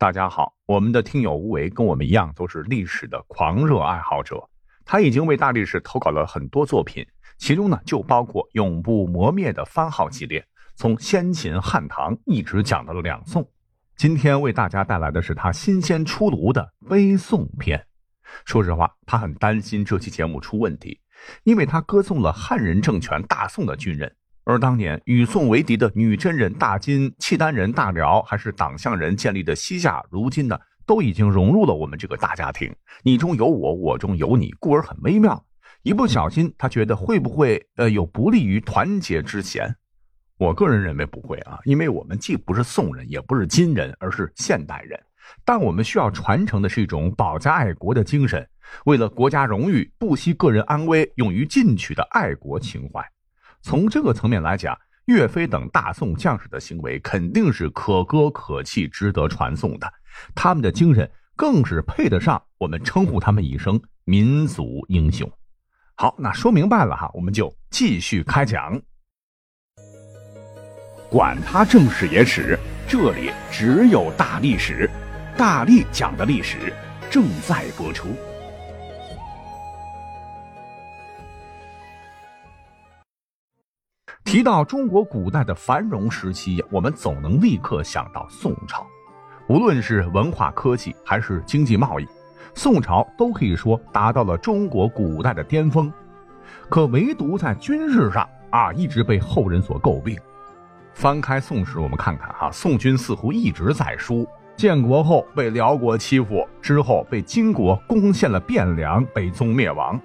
大家好，我们的听友吴为跟我们一样都是历史的狂热爱好者，他已经为大历史投稿了很多作品，其中呢就包括永不磨灭的番号系列，从先秦汉唐一直讲到了两宋。今天为大家带来的是他新鲜出炉的悲宋篇。说实话，他很担心这期节目出问题，因为他歌颂了汉人政权大宋的军人。而当年与宋为敌的女真人大金、契丹人大辽，还是党项人建立的西夏，如今呢都已经融入了我们这个大家庭。你中有我，我中有你，故而很微妙。一不小心，他觉得会不会呃有不利于团结之嫌？我个人认为不会啊，因为我们既不是宋人，也不是金人，而是现代人。但我们需要传承的是一种保家爱国的精神，为了国家荣誉，不惜个人安危，勇于进取的爱国情怀。从这个层面来讲，岳飞等大宋将士的行为肯定是可歌可泣、值得传颂的。他们的精神更是配得上我们称呼他们一声民族英雄。好，那说明白了哈，我们就继续开讲。管他正史野史，这里只有大历史，大力讲的历史正在播出。提到中国古代的繁荣时期，我们总能立刻想到宋朝。无论是文化科技还是经济贸易，宋朝都可以说达到了中国古代的巅峰。可唯独在军事上啊，一直被后人所诟病。翻开《宋史》，我们看看哈，宋军似乎一直在输。建国后被辽国欺负，之后被金国攻陷了汴梁，北宋灭亡。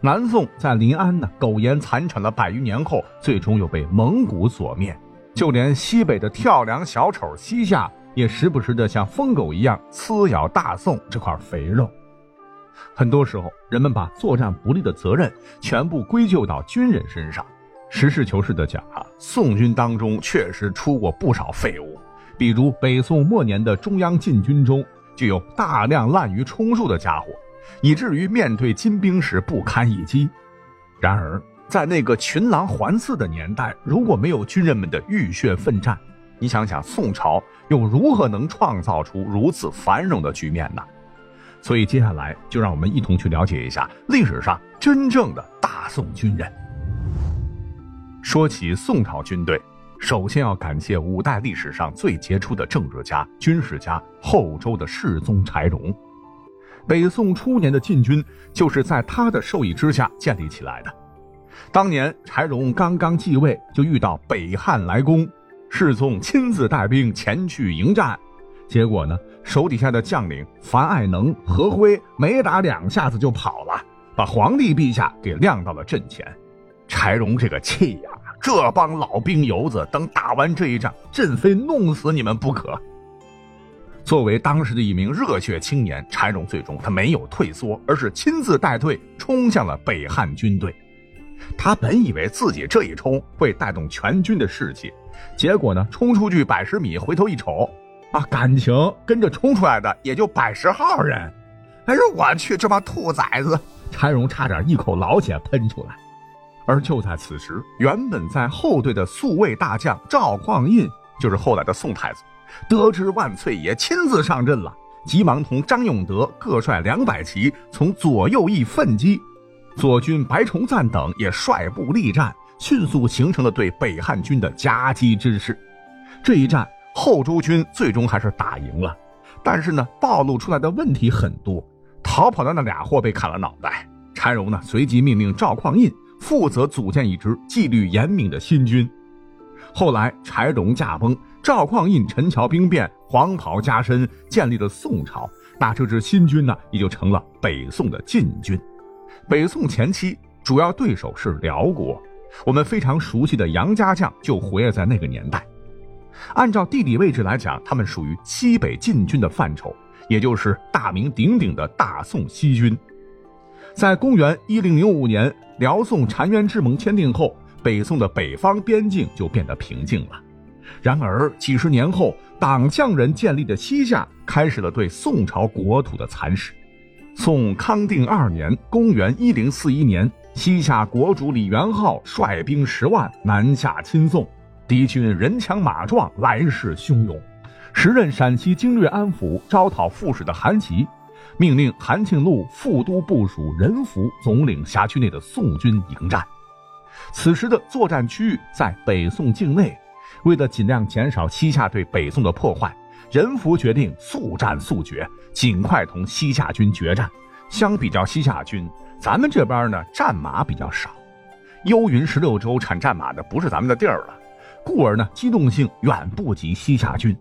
南宋在临安呢苟延残喘了百余年后，最终又被蒙古所灭。就连西北的跳梁小丑西夏，也时不时的像疯狗一样撕咬大宋这块肥肉。很多时候，人们把作战不利的责任全部归咎到军人身上。实事求是的讲啊，宋军当中确实出过不少废物，比如北宋末年的中央禁军中，就有大量滥竽充数的家伙。以至于面对金兵时不堪一击。然而，在那个群狼环伺的年代，如果没有军人们的浴血奋战，你想想宋朝又如何能创造出如此繁荣的局面呢？所以，接下来就让我们一同去了解一下历史上真正的大宋军人。说起宋朝军队，首先要感谢五代历史上最杰出的政治家、军事家后周的世宗柴荣。北宋初年的禁军就是在他的授意之下建立起来的。当年柴荣刚刚继位，就遇到北汉来攻，世宗亲自带兵前去迎战，结果呢，手底下的将领樊爱能、何辉没打两下子就跑了，把皇帝陛下给晾到了阵前。柴荣这个气呀，这帮老兵油子，等打完这一仗，朕非弄死你们不可。作为当时的一名热血青年，柴荣最终他没有退缩，而是亲自带队冲向了北汉军队。他本以为自己这一冲会带动全军的士气，结果呢，冲出去百十米，回头一瞅，啊，感情跟着冲出来的也就百十号人。哎呦我去，这帮兔崽子！柴荣差点一口老血喷出来。而就在此时，原本在后队的宿卫大将赵匡胤，就是后来的宋太祖。得知万岁爷亲自上阵了，急忙同张永德各率两百骑从左右翼奋击，左军白崇赞等也率部力战，迅速形成了对北汉军的夹击之势。这一战，后周军最终还是打赢了，但是呢，暴露出来的问题很多，逃跑的那俩货被砍了脑袋。柴荣呢，随即命令赵匡胤负责组建一支纪律严明的新军。后来柴荣驾崩。赵匡胤陈桥兵变，黄袍加身，建立了宋朝。那这支新军呢，也就成了北宋的禁军。北宋前期主要对手是辽国，我们非常熟悉的杨家将就活跃在那个年代。按照地理位置来讲，他们属于西北禁军的范畴，也就是大名鼎鼎的大宋西军。在公元一零零五年，辽宋澶渊之盟签订后，北宋的北方边境就变得平静了。然而，几十年后，党项人建立的西夏开始了对宋朝国土的蚕食。宋康定二年（公元1041年），西夏国主李元昊率兵十万南下侵宋，敌军人强马壮，来势汹涌。时任陕西经略安抚招讨副使的韩琦，命令韩庆禄副都部署仁福总领辖区内的宋军迎战。此时的作战区域在北宋境内，为了尽量减少西夏对北宋的破坏，仁福决定速战速决，尽快同西夏军决战。相比较西夏军，咱们这边呢战马比较少，幽云十六州产战马的不是咱们的地儿了，故而呢机动性远不及西夏军。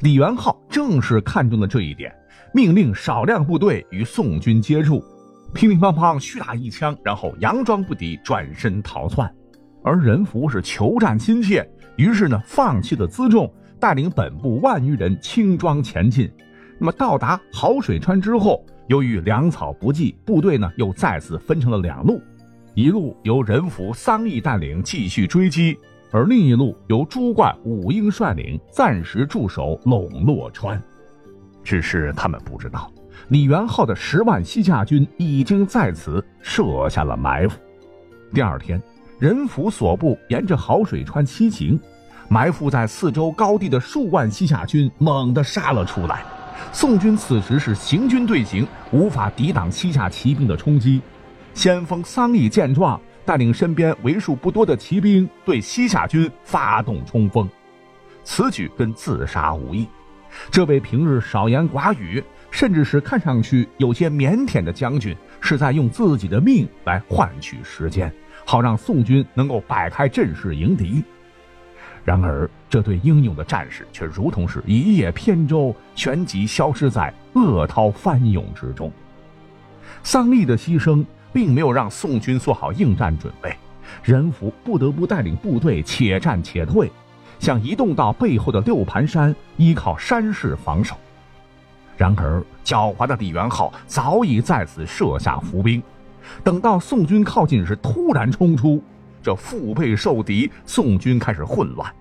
李元昊正是看中了这一点，命令少量部队与宋军接触，乒乒乓乓虚打一枪，然后佯装不敌，转身逃窜。而仁福是求战心切，于是呢放弃了辎重，带领本部万余人轻装前进。那么到达好水川之后，由于粮草不济，部队呢又再次分成了两路，一路由仁福、桑义带领继续追击。而另一路由朱冠、武英率领，暂时驻守陇洛川。只是他们不知道，李元昊的十万西夏军已经在此设下了埋伏。第二天，仁福所部沿着好水川西行，埋伏在四周高地的数万西夏军猛地杀了出来。宋军此时是行军队形，无法抵挡西夏骑兵的冲击。先锋桑义见状。带领身边为数不多的骑兵对西夏军发动冲锋，此举跟自杀无异。这位平日少言寡语，甚至是看上去有些腼腆的将军，是在用自己的命来换取时间，好让宋军能够摆开阵势迎敌。然而，这对英勇的战士却如同是一叶扁舟，旋即消失在鄂涛翻涌之中。桑利的牺牲。并没有让宋军做好应战准备，任福不得不带领部队且战且退，想移动到背后的六盘山，依靠山势防守。然而，狡猾的李元昊早已在此设下伏兵，等到宋军靠近时，突然冲出，这腹背受敌，宋军开始混乱。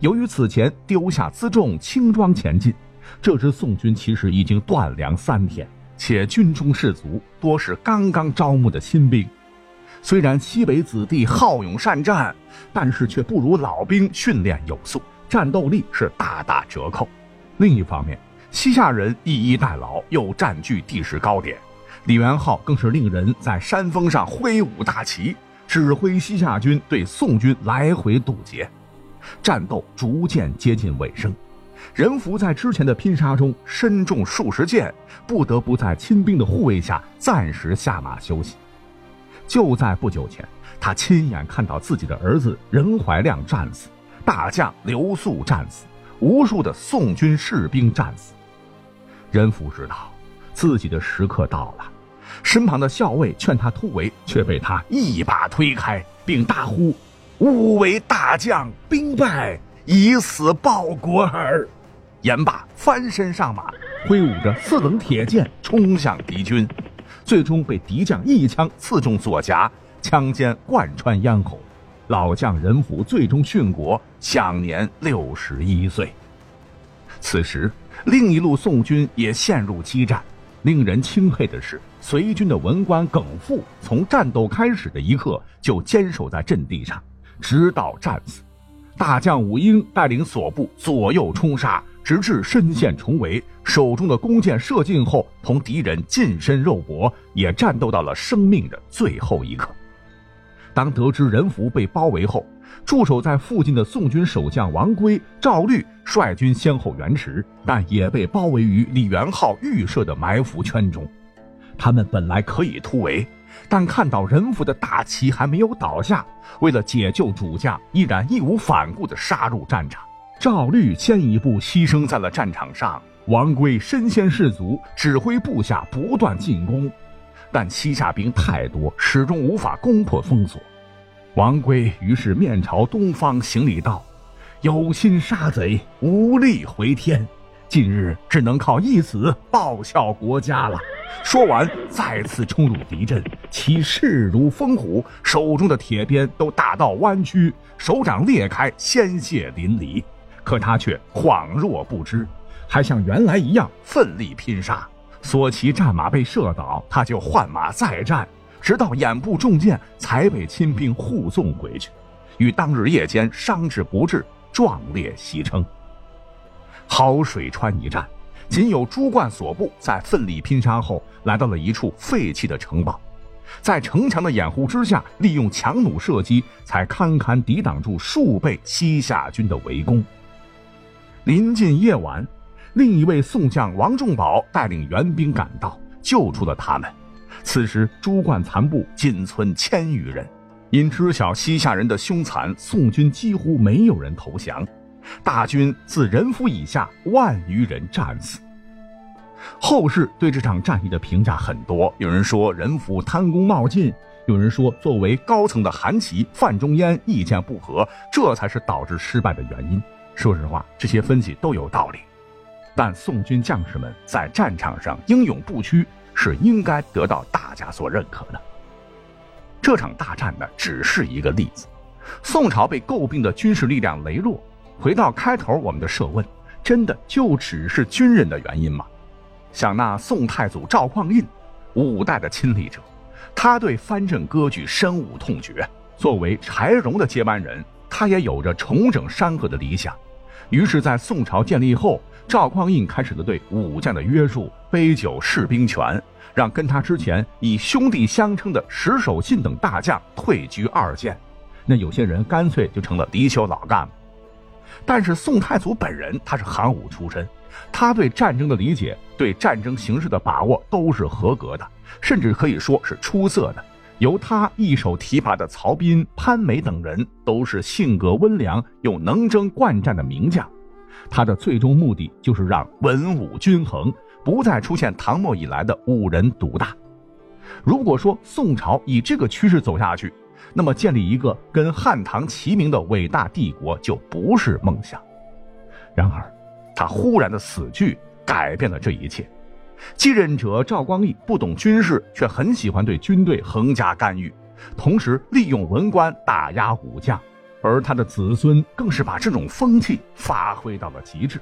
由于此前丢下辎重，轻装前进，这支宋军其实已经断粮三天。且军中士卒多是刚刚招募的新兵，虽然西北子弟好勇善战，但是却不如老兵训练有素，战斗力是大打折扣。另一方面，西夏人以逸待劳，又占据地势高点，李元昊更是令人在山峰上挥舞大旗，指挥西夏军对宋军来回堵截，战斗逐渐接近尾声。任福在之前的拼杀中身中数十箭，不得不在亲兵的护卫下暂时下马休息。就在不久前，他亲眼看到自己的儿子任怀亮战死，大将刘肃战死，无数的宋军士兵战死。任福知道自己的时刻到了，身旁的校尉劝他突围，却被他一把推开，并大呼：“吾为大将，兵败！”以死报国耳！言罢，翻身上马，挥舞着四棱铁剑冲向敌军，最终被敌将一枪刺中左颊，枪尖贯穿咽喉。老将任福最终殉国，享年六十一岁。此时，另一路宋军也陷入激战。令人钦佩的是，随军的文官耿复，从战斗开始的一刻就坚守在阵地上，直到战死。大将武英带领所部左右冲杀，直至身陷重围，手中的弓箭射尽后，同敌人近身肉搏，也战斗到了生命的最后一刻。当得知人福被包围后，驻守在附近的宋军守将王圭、赵律率军先后援持，但也被包围于李元昊预设的埋伏圈中。他们本来可以突围。但看到人福的大旗还没有倒下，为了解救主将，依然义无反顾地杀入战场。赵律先一步牺牲在了战场上，王圭身先士卒，指挥部下不断进攻，但西夏兵太多，始终无法攻破封锁。王圭于是面朝东方行礼道：“有心杀贼，无力回天，今日只能靠一死报效国家了。”说完，再次冲入敌阵，其势如风虎，手中的铁鞭都打到弯曲，手掌裂开，鲜血淋漓。可他却恍若不知，还像原来一样奋力拼杀。所骑战马被射倒，他就换马再战，直到眼部中箭，才被亲兵护送回去。与当日夜间伤势不治，壮烈牺牲。好水川一战，仅有朱冠所部在奋力拼杀后，来到了一处废弃的城堡，在城墙的掩护之下，利用强弩射击，才堪堪抵挡住数倍西夏军的围攻。临近夜晚，另一位宋将王仲宝带领援兵赶到，救出了他们。此时，朱冠残部仅存千余人。因知晓西夏人的凶残，宋军几乎没有人投降。大军自人夫以下万余人战死。后世对这场战役的评价很多，有人说人夫贪功冒进，有人说作为高层的韩琦、范仲淹意见不合，这才是导致失败的原因。说实话，这些分析都有道理，但宋军将士们在战场上英勇不屈，是应该得到大家所认可的。这场大战呢，只是一个例子。宋朝被诟病的军事力量羸弱，回到开头我们的设问，真的就只是军人的原因吗？想那宋太祖赵匡胤，五代的亲历者，他对藩镇割据深恶痛绝。作为柴荣的接班人，他也有着重整山河的理想。于是，在宋朝建立后，赵匡胤开始了对武将的约束，杯酒释兵权。让跟他之前以兄弟相称的石守信等大将退居二线，那有些人干脆就成了离休老干部。但是宋太祖本人他是行武出身，他对战争的理解、对战争形势的把握都是合格的，甚至可以说是出色的。由他一手提拔的曹彬、潘美等人都是性格温良又能征惯战的名将。他的最终目的就是让文武均衡。不再出现唐末以来的五人独大。如果说宋朝以这个趋势走下去，那么建立一个跟汉唐齐名的伟大帝国就不是梦想。然而，他忽然的死去改变了这一切。继任者赵光义不懂军事，却很喜欢对军队横加干预，同时利用文官打压武将，而他的子孙更是把这种风气发挥到了极致。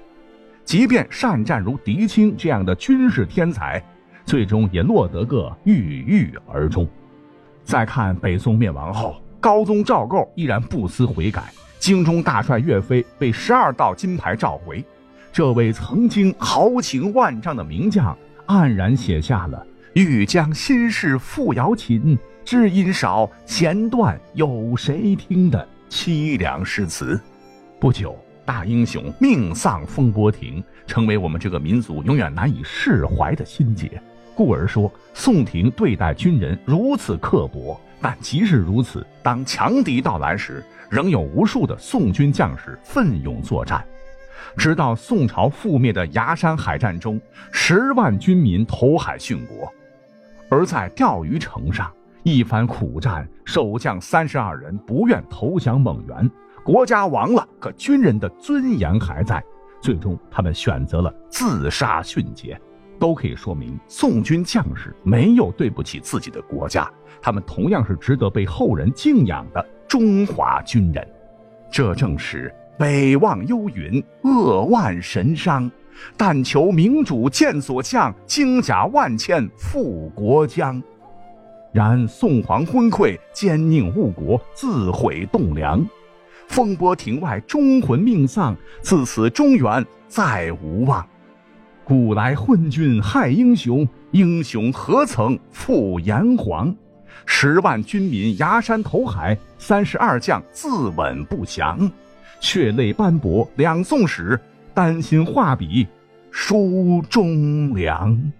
即便善战如狄青这样的军事天才，最终也落得个郁郁而终。再看北宋灭亡后，高宗赵构依然不思悔改，京中大帅岳飞被十二道金牌召回。这位曾经豪情万丈的名将，黯然写下了“欲将心事付瑶琴，知音少，弦断有谁听”的凄凉诗词。不久。大英雄命丧风波亭，成为我们这个民族永远难以释怀的心结。故而说，宋廷对待军人如此刻薄，但即使如此，当强敌到来时，仍有无数的宋军将士奋勇作战。直到宋朝覆灭的崖山海战中，十万军民投海殉国。而在钓鱼城上，一番苦战，守将三十二人不愿投降蒙元。国家亡了，可军人的尊严还在。最终，他们选择了自杀殉节，都可以说明宋军将士没有对不起自己的国家，他们同样是值得被后人敬仰的中华军人。这正是北望幽云，扼腕神伤，但求明主见所向，精甲万千复国疆。然宋皇昏聩，奸佞误国，自毁栋梁。风波亭外，忠魂命丧，自此中原再无望。古来昏君害英雄，英雄何曾负炎黄？十万军民崖山投海，三十二将自刎不降。血泪斑驳两宋史，丹心画笔书忠良。